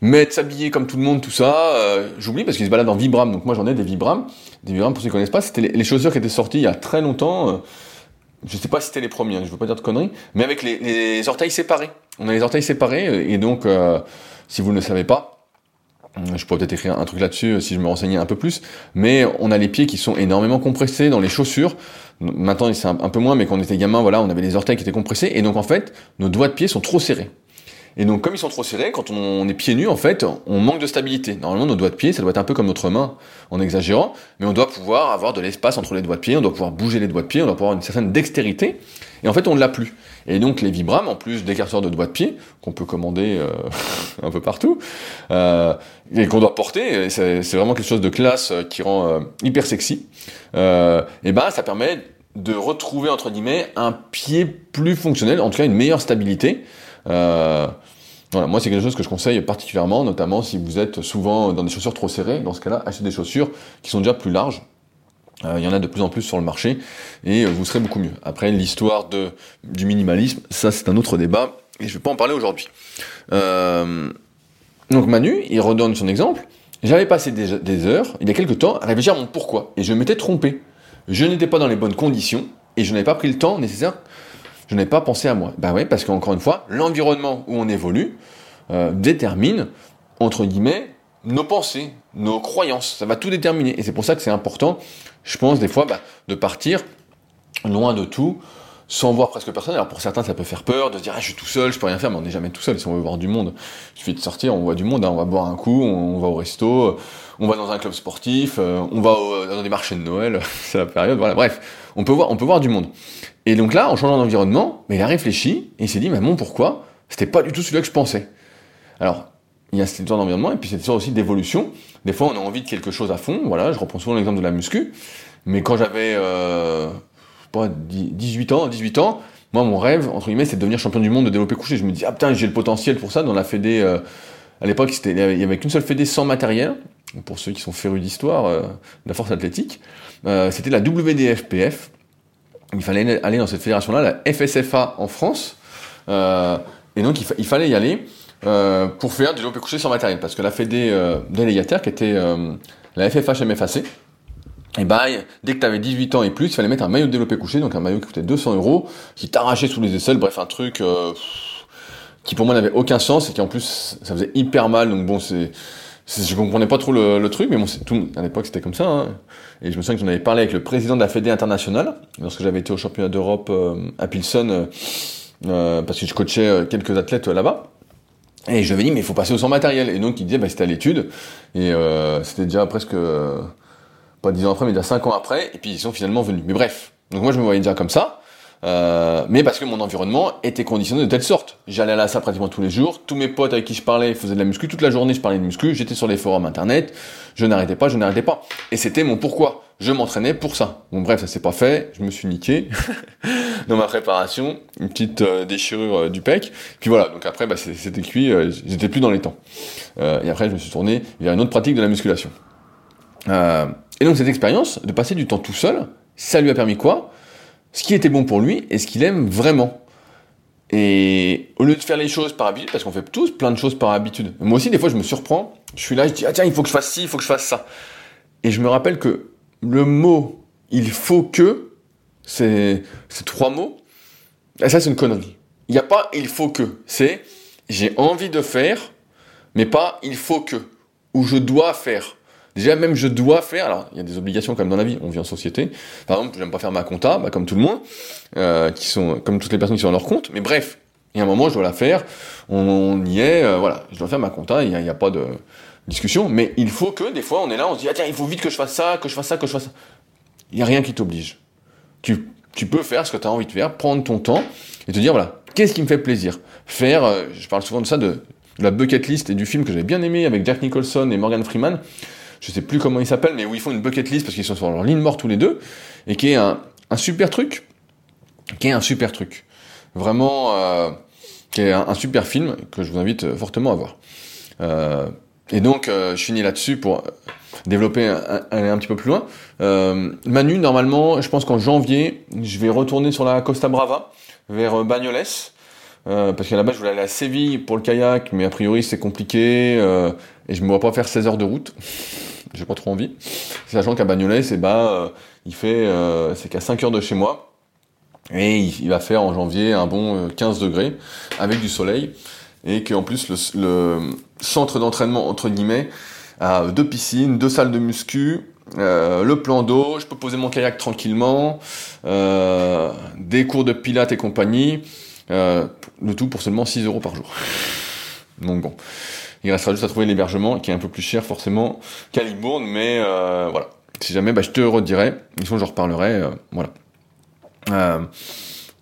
mettre, s'habiller comme tout le monde, tout ça, euh, j'oublie parce qu'ils se baladent en Vibram. Donc moi j'en ai des Vibram. Des Vibram, pour ceux qui connaissent pas, c'était les, chaussures qui étaient sorties il y a très longtemps. Euh, je sais pas si c'était les premiers, hein, je veux pas dire de conneries, mais avec les, orteils séparés. On a les orteils séparés, euh, et donc, euh, si vous ne le savez pas, je pourrais peut-être écrire un truc là-dessus si je me renseignais un peu plus, mais on a les pieds qui sont énormément compressés dans les chaussures. Maintenant, c'est un, peu moins, mais quand on était gamin, voilà, on avait les orteils qui étaient compressés, et donc en fait, nos doigts de pied sont trop serrés. Et donc, comme ils sont trop serrés, quand on est pieds nus, en fait, on manque de stabilité. Normalement, nos doigts de pied, ça doit être un peu comme notre main, en exagérant, mais on doit pouvoir avoir de l'espace entre les doigts de pied, on doit pouvoir bouger les doigts de pied, on doit pouvoir avoir une certaine dextérité, et en fait, on ne l'a plus. Et donc, les Vibram, en plus d'écarteurs de doigts de pied, qu'on peut commander euh, un peu partout, euh, et qu'on doit porter, c'est vraiment quelque chose de classe euh, qui rend euh, hyper sexy, euh, et ben, ça permet de retrouver, entre guillemets, un pied plus fonctionnel, en tout cas une meilleure stabilité. Euh, moi c'est quelque chose que je conseille particulièrement, notamment si vous êtes souvent dans des chaussures trop serrées. Dans ce cas-là, achetez des chaussures qui sont déjà plus larges. Euh, il y en a de plus en plus sur le marché et euh, vous serez beaucoup mieux. Après, l'histoire du minimalisme, ça c'est un autre débat et je vais pas en parler aujourd'hui. Donc Manu, il redonne son exemple. J'avais passé des, des, heures, il y a quelques temps, à réfléchir à mon pourquoi et je m'étais trompé. Je n'étais pas dans les bonnes conditions et je n'avais pas pris le temps nécessaire je n'ai pas pensé à moi. Bah ouais, parce qu'encore une fois, l'environnement où on évolue euh, détermine, entre guillemets, nos pensées, nos croyances. Ça va tout déterminer. Et c'est pour ça que c'est important, je pense, des fois, bah, de partir loin de tout, sans voir presque personne. Alors pour certains, ça peut faire peur de dire ah, je suis tout seul, je peux rien faire, mais on n'est jamais tout seul si on veut voir du monde. Il suffit de sortir, on voit du monde, hein. on va boire un coup, on, va au resto, on va dans un club sportif, euh, on va dans des marchés de Noël, c'est la période, voilà. Bref, on peut voir, on peut voir du monde. Et donc là, en changeant d'environnement, mais il a réfléchi et il s'est dit mais bon pourquoi? C'était pas du tout celui que je pensais. Alors il y a cette histoire d'environnement et puis cette histoire aussi d'évolution. Des fois, on a envie de quelque chose à fond. Voilà, je reprends souvent l'exemple de la muscu. Mais quand j'avais euh, 18 ans, 18 ans, moi, mon rêve, entre guillemets, c'est de devenir champion du monde de développer couché. Je me dis, ah putain, j'ai le potentiel pour ça. Dans la Fédé, euh, à l'époque, il y avait qu'une seule Fédé sans matériel. Pour ceux qui sont férus d'histoire, euh, de la force athlétique, euh, c'était la WDFPF. Il fallait aller dans cette fédération-là, la FSFA en France. et donc, il, fallait y aller pour faire du développé couché sans matériel. Parce que la Fédé délégataire, qui était la FFH-MFAC, et bah, dès que tu avais 18 ans et plus, il fallait mettre un maillot de développé couché, donc un maillot qui coûtait 200 euros, qui t'arrachait sous les aisselles, bref, un truc euh, qui pour moi n'avait aucun sens et qui en plus ça faisait hyper mal. Donc bon, c'est, je comprenais pas trop le, truc, mais bon, tout. À l'époque, c'était comme ça. Hein. Et je me souviens que j'en avais parlé avec le président de la Fédé internationale lorsque j'avais été au championnat d'Europe euh, à Pilsen, euh, parce que je coachais quelques athlètes là-bas. Et je lui avais dit, mais il faut passer au sans matériel. Et donc il disait, bah, c'était à l'étude, et c'était déjà presque pas dix ans après, mais déjà cinq ans après, et puis ils sont finalement venus. Mais bref, donc moi je me voyais déjà comme ça, euh, mais parce que mon environnement était conditionné de telle sorte. J'allais à la salle pratiquement tous les jours, tous mes potes avec qui je parlais faisaient de la muscu, toute la journée je parlais de muscu, j'étais sur les forums internet, je n'arrêtais pas, je n'arrêtais pas. Et c'était mon pourquoi. Je m'entraînais pour ça. Bon bref, ça s'est pas fait, je me suis niqué dans ma préparation, une petite euh, déchirure euh, du pec. Puis voilà, donc après bah, c'était cuit, j'étais plus dans les temps. et après je me suis tourné vers une autre pratique de la musculation. Et donc cette expérience de passer du temps tout seul, ça lui a permis quoi? Ce qui était bon pour lui et ce qu'il aime vraiment. Et au lieu de faire les choses par habitude, parce qu'on fait tous plein de choses par habitude. Moi aussi, des fois, je me surprends. Je suis là, je dis, ah tiens, il faut que je fasse ci, il faut que je fasse ça. Et je me rappelle que le mot il faut que, c'est ces trois mots, ça c'est une connerie. Il n'y a pas il faut que. C'est j'ai envie de faire, mais pas il faut que. Ou je dois faire. Déjà, même je dois faire, alors il y a des obligations comme dans la vie, on vit en société. Par exemple, j'aime pas faire ma compta, bah, comme tout le monde, euh, qui sont comme toutes les personnes qui sont dans leur compte, mais bref, il y a un moment, je dois la faire, on, y est, euh, voilà, je dois faire ma compta, il n'y a, pas de discussion, mais il faut que des fois on est là, on se dit, ah tiens, il faut vite que je fasse ça, que je fasse ça, que je fasse ça. Il n'y a rien qui t'oblige. Tu, tu peux faire ce que tu as envie de faire, prendre ton temps et te dire, voilà, qu'est-ce qui me fait plaisir? Faire, euh, je parle souvent de ça, de, de la bucket list et du film que j'avais bien aimé avec Jack Nicholson et Morgan Freeman, je sais plus comment il s'appelle, mais où ils font une bucket list parce qu'ils sont sur leur ligne morte tous les deux, et qui est un, super truc, qui est un super truc. Vraiment, euh, qui est un, super film que je vous invite euh, fortement à voir. Euh, et donc, je finis là-dessus pour développer, aller un petit peu plus loin. Manu, normalement, je pense qu'en janvier, je vais retourner sur la Costa Brava, vers Bagnoles. Parce qu'à la base, je voulais aller à Séville pour le kayak, mais a priori, c'est compliqué, et je me vois pas faire 16 heures de route j'ai pas trop envie. Sachant qu'à Bagnolet, c'est bah, euh, il fait, euh, c'est qu'à 5 heures de chez moi. Et il, va faire en janvier un bon 15 euh, degrés avec du soleil. Et qu'en plus, le, centre d'entraînement, entre guillemets, a deux piscines, deux salles de muscu, le plan d'eau, je peux poser mon kayak tranquillement, des cours de pilates et compagnie, le tout pour seulement 6 euros par jour. Donc bon. Il restera juste à trouver l'hébergement qui est un peu plus cher forcément qu'à Libourne, mais euh, voilà. Si jamais, bah, je te redirai. Sinon, je reparlerai. Euh, voilà. Euh,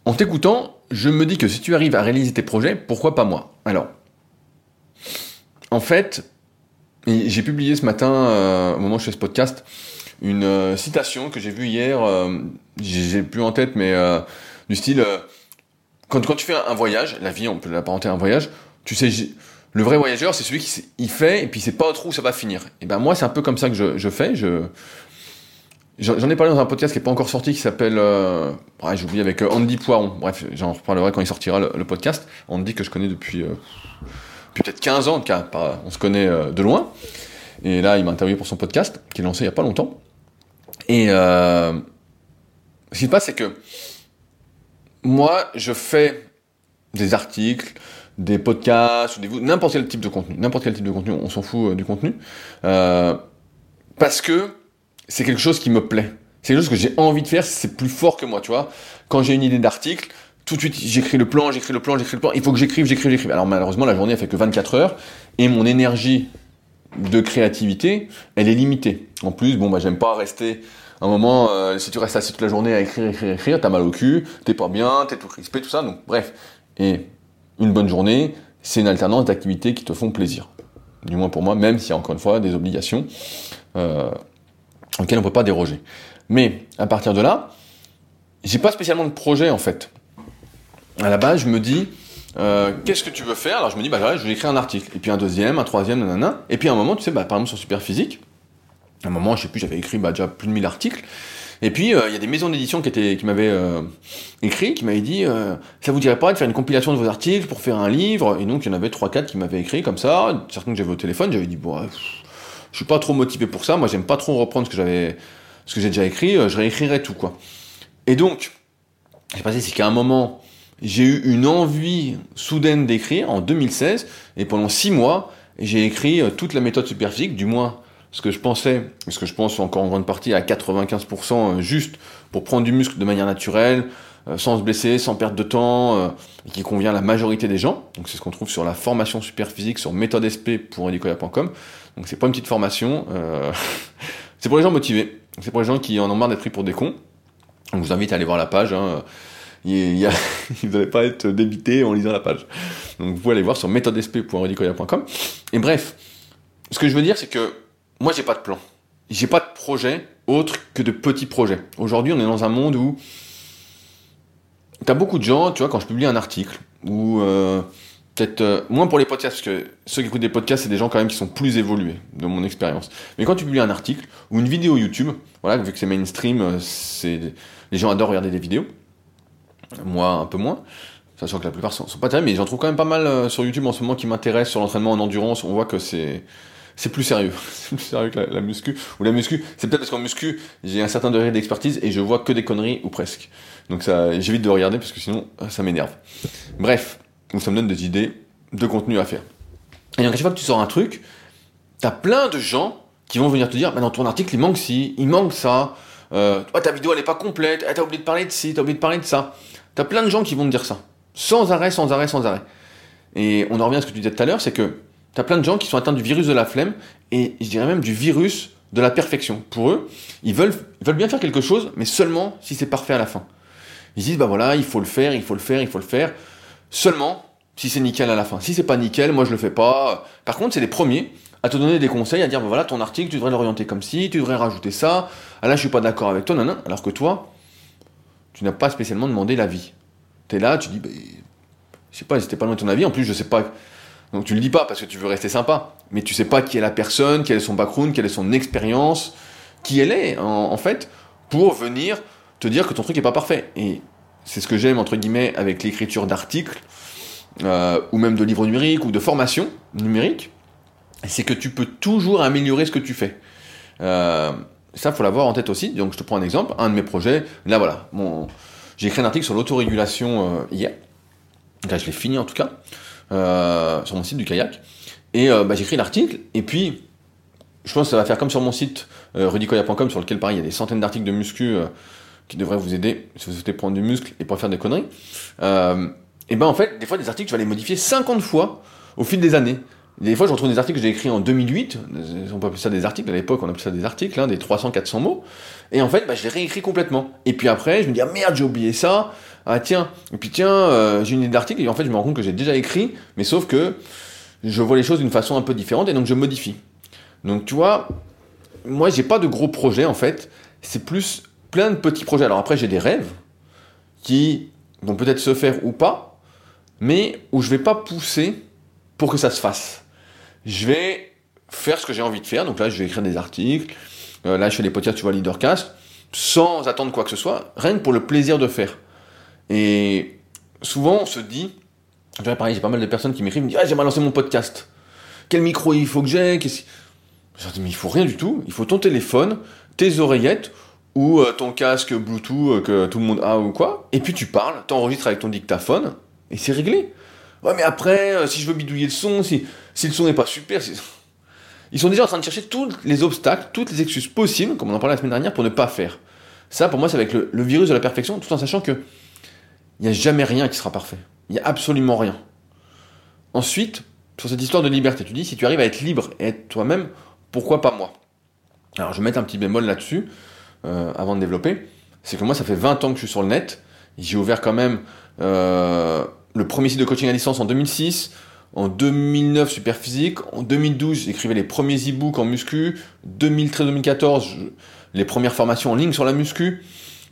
en t'écoutant, je me dis que si tu arrives à réaliser tes projets, pourquoi pas moi? Alors, en fait, j'ai publié ce matin, au moment où je fais ce podcast, une citation que j'ai vue hier. j'ai plus en tête, mais du style quand, tu fais un voyage, la vie, on peut l'apparenter à un voyage. Tu sais, le vrai voyageur, c'est celui qui il fait et puis c'est pas trop où ça va finir. Et ben moi, c'est un peu comme ça que je, fais. Je J'en ai parlé dans un podcast qui est pas encore sorti, qui s'appelle, euh... oublié avec euh, Andy Poiron. Bref, j'en reparlerai quand il sortira le, podcast. Andy que je connais depuis euh, peut-être 15 ans, car on se connaît de loin. Et là, il m'a interviewé pour son podcast, qui est lancé il y a pas longtemps. Et ce qui se passe, c'est que moi, je fais des articles, des podcasts, ou n'importe quel type de contenu, n'importe quel type de contenu, on s'en fout euh, du contenu, euh, parce que c'est quelque chose qui me plaît. C'est quelque chose que j'ai envie de faire, c'est plus fort que moi, tu vois. Quand j'ai une idée d'article, tout de suite, j'écris le plan, j'écris le plan, j'écris le plan. Il faut que j'écrive, j'écrive, j'écrive. Alors malheureusement, la journée, elle fait que 24 heures et mon énergie de créativité, elle est limitée. En plus, bon, bah, j'aime pas rester un moment, euh, si tu restes assis toute la journée à écrire, écrire, écrire, t'as mal au cul, t'es pas bien, t'es tout crispé, tout ça. Donc, bref. Et une bonne journée, c'est une alternance d'activités qui te font plaisir. Du moins pour moi, même s'il y a encore une fois des obligations euh, auxquelles on ne peut pas déroger. Mais à partir de là, j'ai pas spécialement de projet en fait. À la base, je me dis, euh, qu'est-ce que tu veux faire? Alors je me dis, bah je vais écrire un article, et puis un deuxième, un troisième, nanana. Et puis à un moment, tu sais, bah, par exemple sur Superphysique, à un moment, je sais plus, j'avais écrit bah, déjà plus de 1000 articles. Et puis, euh, il y a des maisons d'édition qui, qui m'avaient euh, écrit, qui m'avaient dit euh, Ça vous dirait pas de faire une compilation de vos articles pour faire un livre? Et donc, il y en avait 3-4 qui m'avaient écrit comme ça. Certains que j'avais au téléphone, j'avais dit Bon, je suis pas trop motivé pour ça. Moi, j'aime pas trop reprendre ce que j'avais, ce que j'ai déjà écrit. je réécrirai tout, quoi. Et donc, j'ai passé, c'est qu'à un moment, j'ai eu une envie soudaine d'écrire en 2016. Et pendant 6 mois, j'ai écrit toute la méthode superphysique, du moins ce que je pensais, ce que je pense encore en grande partie à 95% euh, juste pour prendre du muscle de manière naturelle, euh, sans se blesser, sans perdre de temps, euh, et qui convient à la majorité des gens. Donc c'est ce qu'on trouve sur la formation super physique sur méthodesp.edicoya.com. Donc c'est pas une petite formation, c'est pour les gens motivés, c'est pour les gens qui en ont marre d'être pris pour des cons. On vous invite à aller voir la page. Hein. Il vous n'allez pas être débité en lisant la page. Donc vous pouvez aller voir sur méthodesp.edicoya.com. Et bref, ce que je veux dire, c'est que moi, j'ai pas de plan. J'ai pas de projet autre que de petits projets. Aujourd'hui, on est dans un monde où t'as beaucoup de gens, tu vois, quand je publie un article, ou euh, peut-être euh, moins pour les podcasts, parce que ceux qui écoutent des podcasts, c'est des gens quand même qui sont plus évolués, de mon expérience. Mais quand tu publies un article ou une vidéo YouTube, voilà, vu que c'est mainstream, euh, c'est les gens adorent regarder des vidéos. Moi, un peu moins. Sachant que la plupart sont, sont pas terribles, mais j'en trouve quand même pas mal sur YouTube en ce moment qui m'intéressent sur l'entraînement en endurance. On voit que c'est c'est plus sérieux. c'est plus sérieux que la, muscu. Ou la muscu, c'est peut-être parce qu'en muscu, j'ai un certain degré d'expertise et je vois que des conneries ou presque. Donc ça, j'évite de regarder parce que sinon, ça m'énerve. Bref, ça me donne des idées de contenu à faire. Et donc à chaque fois que tu sors un truc, t'as plein de gens qui vont venir te dire, dans ton article, il manque ci, il manque ça. Euh, ta vidéo, elle est pas complète. Eh, t'as oublié de parler de ci, t'as oublié de parler de ça. T'as plein de gens qui vont te dire ça. Sans arrêt, sans arrêt, sans arrêt. Et on en revient à ce que tu disais tout à l'heure, c'est que T'as plein de gens qui sont atteints du virus de la flemme et je dirais même du virus de la perfection. Pour eux, ils veulent, ils veulent bien faire quelque chose, mais seulement si c'est parfait à la fin. Ils disent bah voilà, il faut le faire, il faut le faire, il faut le faire, seulement si c'est nickel à la fin. Si c'est pas nickel, moi je le fais pas. Par contre, c'est les premiers à te donner des conseils, à dire bah voilà, ton article, tu devrais l'orienter comme ci, tu devrais rajouter ça. Ah là, je suis pas d'accord avec toi, non, non. Alors que toi, tu n'as pas spécialement demandé l'avis. Tu es là, tu dis bah, je sais pas, c'était pas loin de ton avis. En plus, je sais pas donc tu le dis pas parce que tu veux rester sympa, mais tu sais pas qui est la personne, quel est son background, quelle est son expérience, qui elle est en, fait, pour venir te dire que ton truc est pas parfait. Et c'est ce que j'aime entre guillemets avec l'écriture d'articles euh, ou même de livres numériques ou de formation numérique, c'est que tu peux toujours améliorer ce que tu fais. Euh, ça, faut l'avoir en tête aussi. Donc je te prends un exemple, un de mes projets. Là voilà, j'ai écrit un article sur l'autorégulation euh, hier. Là, je l'ai fini en tout cas. Euh, sur mon site du kayak. Et euh, bah, j'écris l'article, et puis je pense que ça va faire comme sur mon site euh, rudicoya.com, sur lequel pareil il y a des centaines d'articles de muscu qui devraient vous aider si vous souhaitez prendre du muscle et pas faire des conneries. et ben en fait, des fois des articles, je vais les modifier 50 fois au fil des années. Des fois, je retrouve des articles que j'ai écrits en 2008, on peut appeler ça des articles, à l'époque on appelait ça des articles, hein, des 300-400 mots, et en fait, bah, je les réécris complètement. Et puis après, je me dis, ah merde, j'ai oublié ça, ah tiens, et puis tiens, euh, j'ai une idée d'article, et en fait je me rends compte que j'ai déjà écrit, mais sauf que je vois les choses d'une façon un peu différente, et donc je modifie. Donc tu vois, moi j'ai pas de gros projets en fait, c'est plus plein de petits projets. Alors après j'ai des rêves qui vont peut-être se faire ou pas, mais où je vais pas pousser pour que ça se fasse. Je vais faire ce que j'ai envie de faire, donc là je vais écrire des articles, euh, là je fais des podcasts, tu vois, Leadercast, sans attendre quoi que ce soit, rien que pour le plaisir de faire. Et souvent, on se dit, tu vois, pareil, j'ai pas mal de personnes qui m'écrivent, me disent, ah, j'aimerais lancer mon podcast. Quel micro il faut que j'ai? Je dis, mais il faut rien du tout. Il faut ton téléphone, tes oreillettes, ou euh, ton casque Bluetooth euh, que tout le monde a ou quoi. Et puis tu parles, t'enregistres avec ton dictaphone, et c'est réglé. Ouais, mais après, euh, si je veux bidouiller le son, si, si le son n'est pas super, ils sont déjà en train de chercher tous les obstacles, toutes les excuses possibles, comme on en parlait la semaine dernière, pour ne pas faire. Ça, pour moi, c'est avec le, virus de la perfection, tout en sachant que il n'y a jamais rien qui sera parfait. Il n'y a absolument rien. Ensuite, sur cette histoire de liberté, tu dis, si tu arrives à être libre et être toi-même, pourquoi pas moi? Alors, je vais mettre un petit bémol là-dessus, euh, avant de développer. C'est que moi, ça fait 20 ans que je suis sur le net. J'ai ouvert quand même euh, le premier site de coaching à distance en 2006. En 2009, super physique. En 2012, j'écrivais les premiers e-books en muscu. 2013-2014, les premières formations en ligne sur la muscu.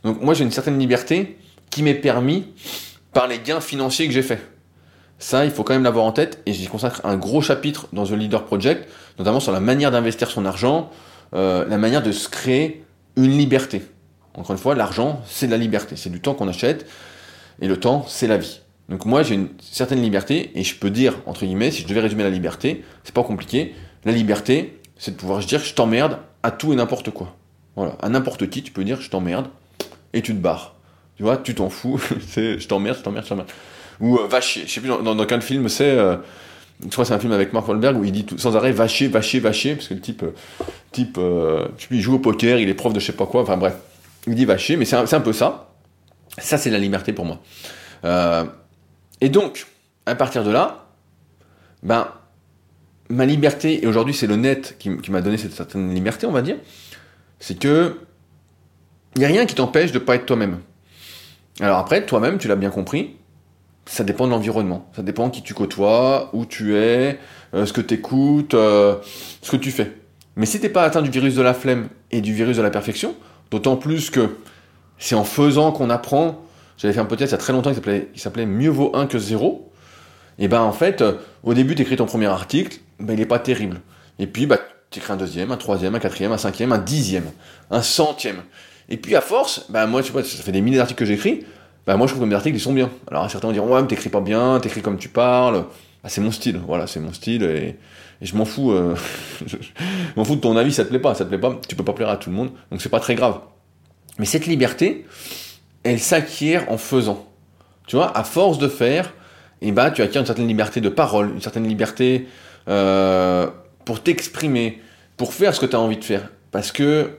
Donc moi, j'ai une certaine liberté qui m'est permis par les gains financiers que j'ai faits. Ça, il faut quand même l'avoir en tête et j'y consacre un gros chapitre dans The Leader Project, notamment sur la manière d'investir son argent, euh, la manière de se créer une liberté. Encore une fois, l'argent, c'est de la liberté, c'est du temps qu'on achète et le temps, c'est la vie. Donc moi, j'ai une certaine liberté et je peux dire, entre guillemets, si je devais résumer la liberté, c'est pas compliqué. La liberté, c'est de pouvoir dire je t'emmerde à tout et n'importe quoi. Voilà, à n'importe qui, tu peux dire je t'emmerde et tu te barres. Tu vois, tu t'en fous, c'est je t'emmerde, je t'emmerde, je t'emmerde. Ou euh, va chier. Je sais plus dans, dans, quel film c'est. Euh, je crois que c'est un film avec Mark Wahlberg où il dit tout, sans arrêt va chier, va chier, parce que le type, euh, type euh, je sais plus, il joue au poker, il est prof de je sais pas quoi, enfin bref. Il dit va chier, mais c'est un, un, peu ça. Ça, c'est la liberté pour moi. Euh, et donc, à partir de là, ben, ma liberté, et aujourd'hui c'est le net qui, qui m'a donné cette certaine liberté, on va dire, c'est que il n'y a rien qui t'empêche de pas être toi-même. Alors après, toi-même, tu l'as bien compris, ça dépend de l'environnement. Ça dépend qui tu côtoies, où tu es, euh, ce que tu écoutes, euh, ce que tu fais. Mais si t'es pas atteint du virus de la flemme et du virus de la perfection, d'autant plus que c'est en faisant qu'on apprend. J'avais fait un podcast il y a très longtemps qui s'appelait, Mieux vaut un que zéro. Et ben en fait, euh, au début, tu écris ton premier article, ben il est pas terrible. Et puis, bah, tu écris un deuxième, un troisième, un quatrième, un cinquième, un dixième, un centième. Et puis à force, bah moi, tu vois, ça fait des milliers d'articles que j'écris, bah moi je trouve que mes articles ils sont bien. Alors certains vont dire ouais mais t'écris pas bien, t'écris comme tu parles. Bah, c'est mon style, voilà, c'est mon style et, je m'en fous, euh, je m'en fous de ton avis, ça te plaît pas, ça te plaît pas, tu peux pas plaire à tout le monde, donc c'est pas très grave. Mais cette liberté, elle s'acquiert en faisant. Tu vois, à force de faire, et bah tu acquiers une certaine liberté de parole, une certaine liberté euh, pour t'exprimer, pour faire ce que tu as envie de faire. Parce que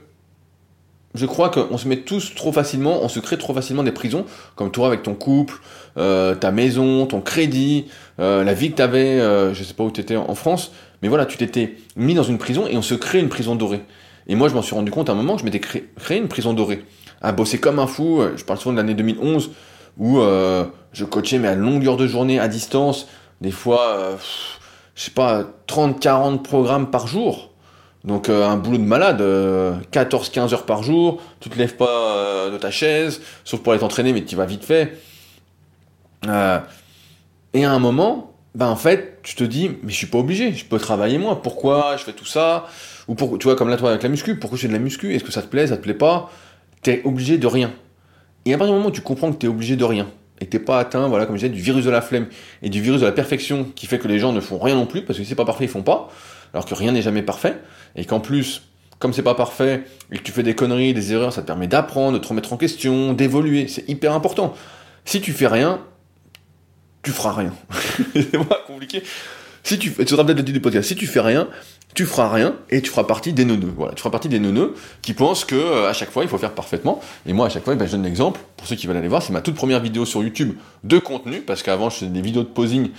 je crois qu'on se met tous trop facilement, on se crée trop facilement des prisons, comme toi avec ton couple, euh, ta maison, ton crédit, euh, la vie que tu avais, euh, je sais pas où tu étais en France, mais voilà, tu t'étais mis dans une prison et on se crée une prison dorée. Et moi, je m'en suis rendu compte à un moment je m'étais créé, une prison dorée, à bosser comme un fou. Je parle souvent de l'année 2011 où euh, je coachais mais à longueur de journée, à distance, des fois, euh, je sais pas, 30-40 programmes par jour. Donc euh, un boulot de malade, 14-15 heures par jour, tu te lèves pas euh, de ta chaise, sauf pour aller t'entraîner, mais tu vas vite fait. Euh, et à un moment, ben en fait, tu te dis, mais je suis pas obligé, je peux travailler moins. Pourquoi je fais tout ça? Ou pour, tu vois, comme là toi avec la muscu, pourquoi je fais de la muscu? Est-ce que ça te plaît, ça te plaît pas? T'es obligé de rien. Et à partir du moment où tu comprends que t'es obligé de rien, et t'es pas atteint, voilà, comme je disais, du virus de la flemme et du virus de la perfection qui fait que les gens ne font rien non plus, parce que si c'est pas parfait, ils font pas, alors que rien n'est jamais parfait, et qu'en plus, comme c'est pas parfait, et que tu fais des conneries, des erreurs, ça te permet d'apprendre, de te remettre en question, d'évoluer, c'est hyper important. Si tu fais rien, tu feras rien. c'est pas compliqué. Si tu, tu te rappelles peut-être du podcast, si tu fais rien, tu feras rien et tu feras partie des neuneux. Voilà, tu feras partie des neuneux qui pensent que euh, à chaque fois il faut faire parfaitement. Et moi à chaque fois, ben, je donne l'exemple pour ceux qui veulent aller voir, c'est ma toute première vidéo sur YouTube de contenu parce qu'avant je faisais des vidéos de posing.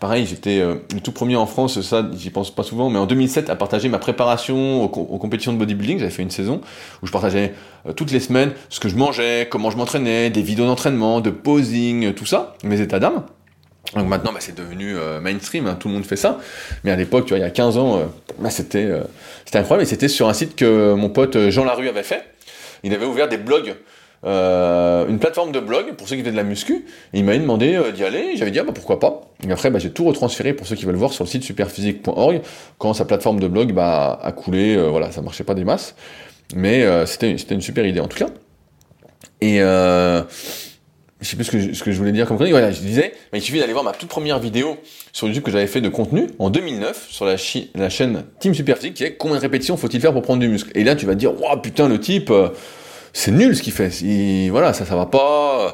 Pareil, j'étais euh, le tout premier en France, ça j'y pense pas souvent, mais en 2007 à partager ma préparation aux, compétitions de bodybuilding, j'avais fait une saison où je partageais euh, toutes les semaines ce que je mangeais, comment je m'entraînais, des vidéos d'entraînement, de posing, tout ça, mes états d'âme. Donc maintenant, bah, c'est devenu euh, mainstream, hein, tout le monde fait ça. Mais à l'époque, tu vois, il y a 15 ans, euh, bah, c'était euh, c'était incroyable. Et c'était sur un site que mon pote Jean Larue avait fait. Il avait ouvert des blogs, une plateforme de blog pour ceux qui faisaient de la muscu. Et il m'avait demandé d'y aller. J'avais dit, ah, bah, pourquoi pas. Et après, bah, j'ai tout retransféré pour ceux qui veulent voir sur le site superphysique.org quand sa plateforme de blog bah, a coulé. voilà, ça marchait pas des masses. Mais c'était une super idée en tout cas. Et je sais plus ce que je, ce que je voulais dire comme connerie. Voilà, je disais, mais il suffit d'aller voir ma toute première vidéo sur YouTube que j'avais fait de contenu en 2009 sur la chaîne Team Superphysique qui est combien de répétitions faut-il faire pour prendre du muscle? Et là, tu vas te dire, waouh, putain, le type, euh, c'est nul ce qu'il fait. Il, voilà, ça, ça va pas, euh,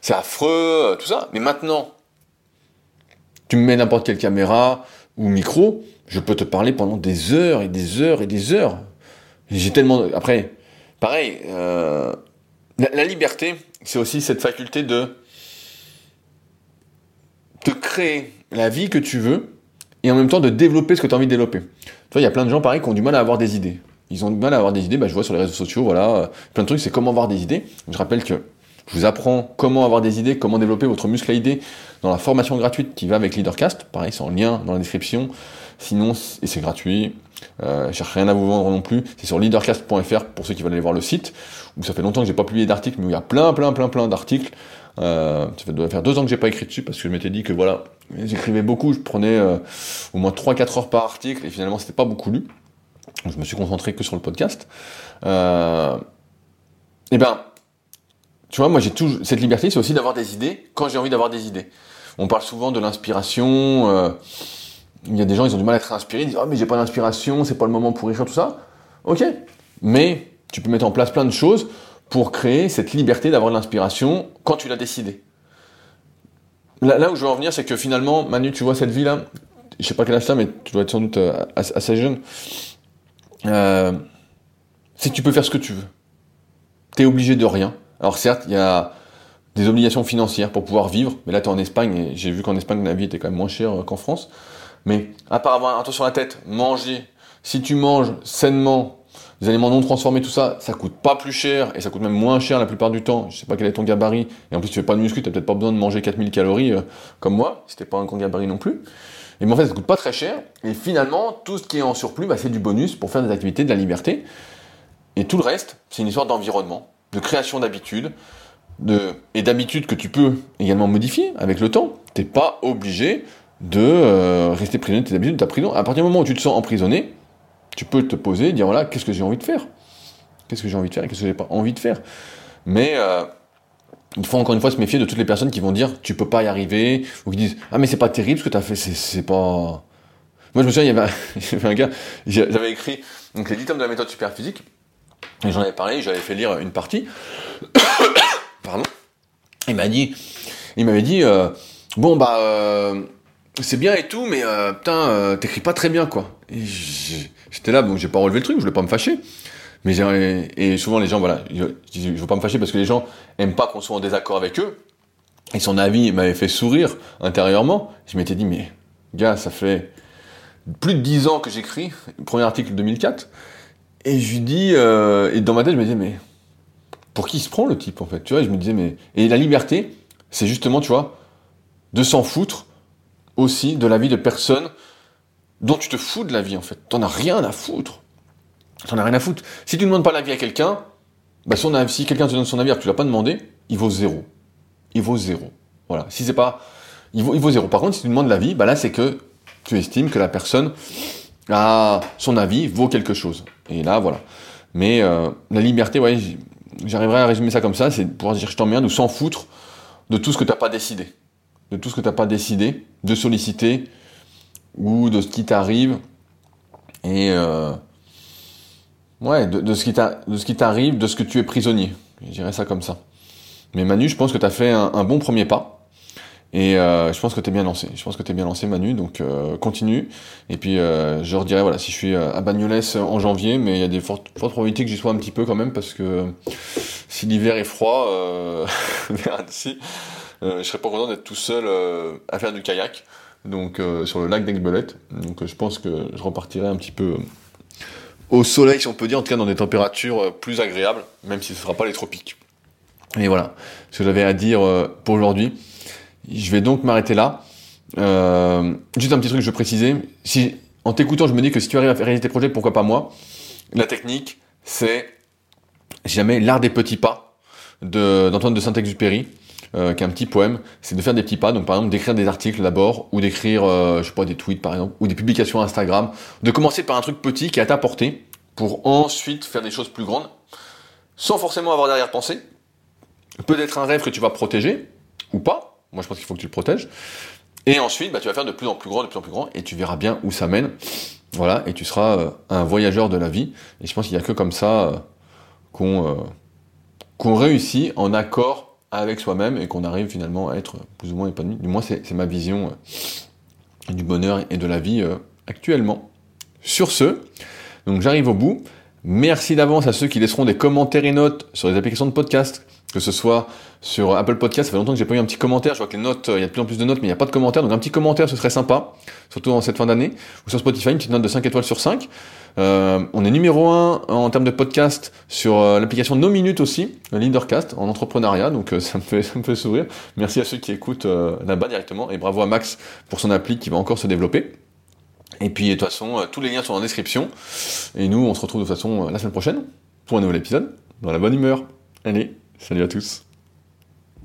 c'est affreux, euh, tout ça. Mais maintenant, tu me mets n'importe quelle caméra ou micro, je peux te parler pendant des heures et des heures et des heures. J'ai tellement, après, pareil, euh, la, liberté, c'est aussi cette faculté de de créer la vie que tu veux et en même temps de développer ce que tu as envie de développer. Tu il y a plein de gens pareil qui ont du mal à avoir des idées. Ils ont du mal à avoir des idées, bah, je vois sur les réseaux sociaux, voilà, plein de trucs, c'est comment avoir des idées. Je rappelle que je vous apprends comment avoir des idées, comment développer votre muscle à idées dans la formation gratuite qui va avec Leadercast. Pareil, c'est en lien dans la description. Sinon, et c'est gratuit. Euh, je cherche rien à vous vendre non plus. C'est sur leadercast.fr pour ceux qui veulent aller voir le site. Où ça fait longtemps que j'ai pas publié d'articles, mais où il y a plein, plein, plein, plein d'articles. Euh, ça doit faire deux ans que j'ai pas écrit dessus parce que je m'étais dit que voilà, j'écrivais beaucoup, je prenais euh, au moins 3-4 heures par article et finalement c'était pas beaucoup lu. Je me suis concentré que sur le podcast. Euh, et ben, tu vois, moi j'ai toujours cette liberté, c'est aussi d'avoir des idées quand j'ai envie d'avoir des idées. On parle souvent de l'inspiration. Euh, il y a des gens, ils ont du mal à être inspirés, ils disent oh mais j'ai pas d'inspiration, c'est pas le moment pour écrire tout ça. Ok, mais tu peux mettre en place plein de choses pour créer cette liberté d'avoir l'inspiration quand tu l'as décidé. Là, où je veux en venir, c'est que finalement, Manu, tu vois cette vie là, je sais pas quel âge t'as, mais tu dois être sans doute euh, assez jeune. Euh, c'est que tu peux faire ce que tu veux. T'es obligé de rien. Alors certes, il y a des obligations financières pour pouvoir vivre, mais là tu es en Espagne et j'ai vu qu'en Espagne la vie était quand même moins chère euh, qu'en France. Mais à part avoir un toit sur la tête, manger, si tu manges sainement, des aliments non transformés, tout ça, ça coûte pas plus cher et ça coûte même moins cher la plupart du temps. Je sais pas quel est ton gabarit et en plus tu fais pas de muscu, t'as peut-être pas besoin de manger 4000 calories euh, comme moi, si t'es pas un grand gabarit non plus. Et mais en fait ça coûte pas très cher et finalement tout ce qui est en surplus, bah, c'est du bonus pour faire des activités de la liberté. Et tout le reste, c'est une histoire d'environnement de création d'habitudes, de, et d'habitudes que tu peux également modifier avec le temps. T'es pas obligé de euh, rester prisonnier de tes habitudes de ta prison. À partir du moment où tu te sens emprisonné, tu peux te poser et dire voilà, qu'est-ce que j'ai envie de faire? Qu'est-ce que j'ai envie de faire qu'est-ce que j'ai pas envie de faire? Mais euh, il faut encore une fois se méfier de toutes les personnes qui vont dire tu peux pas y arriver ou qui disent ah mais c'est pas terrible ce que tu as fait, c'est pas. Moi je me souviens, il y avait, il y avait un gars, j'avais écrit donc les 10 tomes de la méthode super physique et j'en avais parlé, j'avais fait lire une partie. Pardon. Il m'a dit, il m'avait dit, euh, bon bah euh, c'est bien et tout, mais euh, putain, t'écris pas très bien quoi. J'étais là, bon, j'ai pas relevé le truc, je voulais pas me fâcher. Mais et souvent les gens, voilà, je, je veux pas me fâcher parce que les gens aiment pas qu'on soit en désaccord avec eux. Et son avis m'avait fait sourire intérieurement. Je m'étais dit, mais gars, ça fait plus de 10 ans que j'écris, premier article 2004. Et je lui dis, euh, et dans ma tête, je me disais, mais pour qui se prend le type en fait? Tu vois, je me disais, mais. Et la liberté, c'est justement, tu vois, de s'en foutre aussi de la vie de personnes dont tu te fous de la vie en fait. T'en as rien à foutre. T'en as rien à foutre. Si tu ne demandes pas l'avis à quelqu'un, bah si quelqu'un te donne son avis alors que tu l'as pas demandé, il vaut zéro. Il vaut zéro. Voilà. Si c'est pas. Il vaut, zéro. Par contre, si tu demandes l'avis, bah là c'est que tu estimes que la personne ah, son avis vaut quelque chose. Et là, voilà. Mais euh, la liberté, ouais, j'arriverai à résumer ça comme ça, c'est pouvoir dire je t'emmerde ou s'en foutre de tout ce que tu n'as pas décidé. De tout ce que tu n'as pas décidé, de solliciter, ou de ce qui t'arrive. Et euh, ouais, de, ce qui t'arrive, de ce que tu es prisonnier. Je dirais ça comme ça. Mais Manu, je pense que tu as fait un bon premier pas. Et euh, je pense que tu es bien lancé. Je pense que tu es bien lancé, Manu. Donc euh, continue. Et puis euh, je redirai, voilà, si je suis à Bagnoles en janvier, mais il y a des fortes, fortes probabilités que j'y sois un petit peu quand même, parce que si l'hiver est froid, je serais pas content d'être tout seul à faire du kayak. Donc sur le lac d'Aigbelette. Donc je pense que je repartirai un petit peu au soleil, si on peut dire, en tout cas dans des températures plus agréables, même si ce ne sera pas les tropiques. Et voilà ce que j'avais à dire pour aujourd'hui. Je vais donc m'arrêter là. Euh, juste un petit truc que je veux préciser. En t'écoutant, je me dis que si tu arrives à réaliser tes projets, pourquoi pas moi? La technique, c'est jamais l'art des petits pas d'Antoine de, Saint-Exupéry, euh, petit poème. C'est de faire des petits pas. Donc, par exemple, d'écrire des articles d'abord, ou d'écrire, euh, je sais pas, des tweets par exemple, ou des publications Instagram. De commencer par un truc petit qui est à ta portée, pour ensuite faire des choses plus grandes, sans forcément avoir derrière-pensée. Peut-être un rêve que tu vas protéger, ou pas, moi, je pense qu'il faut que tu le protèges. Et ensuite, bah, tu vas faire de plus en plus grand, de plus en plus grand, et tu verras bien où ça mène. Voilà, et tu seras euh, un voyageur de la vie. Et je pense qu'il n'y a que comme ça euh, qu'on qu'on réussit en accord avec soi-même et qu'on arrive finalement à être plus ou moins épanoui. Du moins, c'est ma vision du bonheur et de la vie actuellement. Sur ce, donc j'arrive au bout. Merci d'avance à ceux qui laisseront des commentaires et notes sur les applications de podcast, que ce soit sur Apple Podcast, ça fait longtemps que j'ai pas eu un petit commentaire, je vois que les notes, il y a de plus en plus de notes, mais il n'y a pas de commentaires, donc un petit commentaire ce serait sympa, surtout en cette fin d'année, ou sur Spotify, une petite note de 5 étoiles sur 5. Euh, on est numéro 1 en termes de podcast sur euh, l'application No Minutes aussi, Leadercast, en entrepreneuriat, donc euh, ça, me fait, ça me fait sourire. Merci à ceux qui écoutent là-bas directement, et bravo à Max pour son appli qui va encore se développer. Et puis de toute façon, tous les liens sont en description, et nous on se retrouve de toute façon la semaine prochaine pour un nouvel épisode, dans la bonne humeur. Allez, salut à tous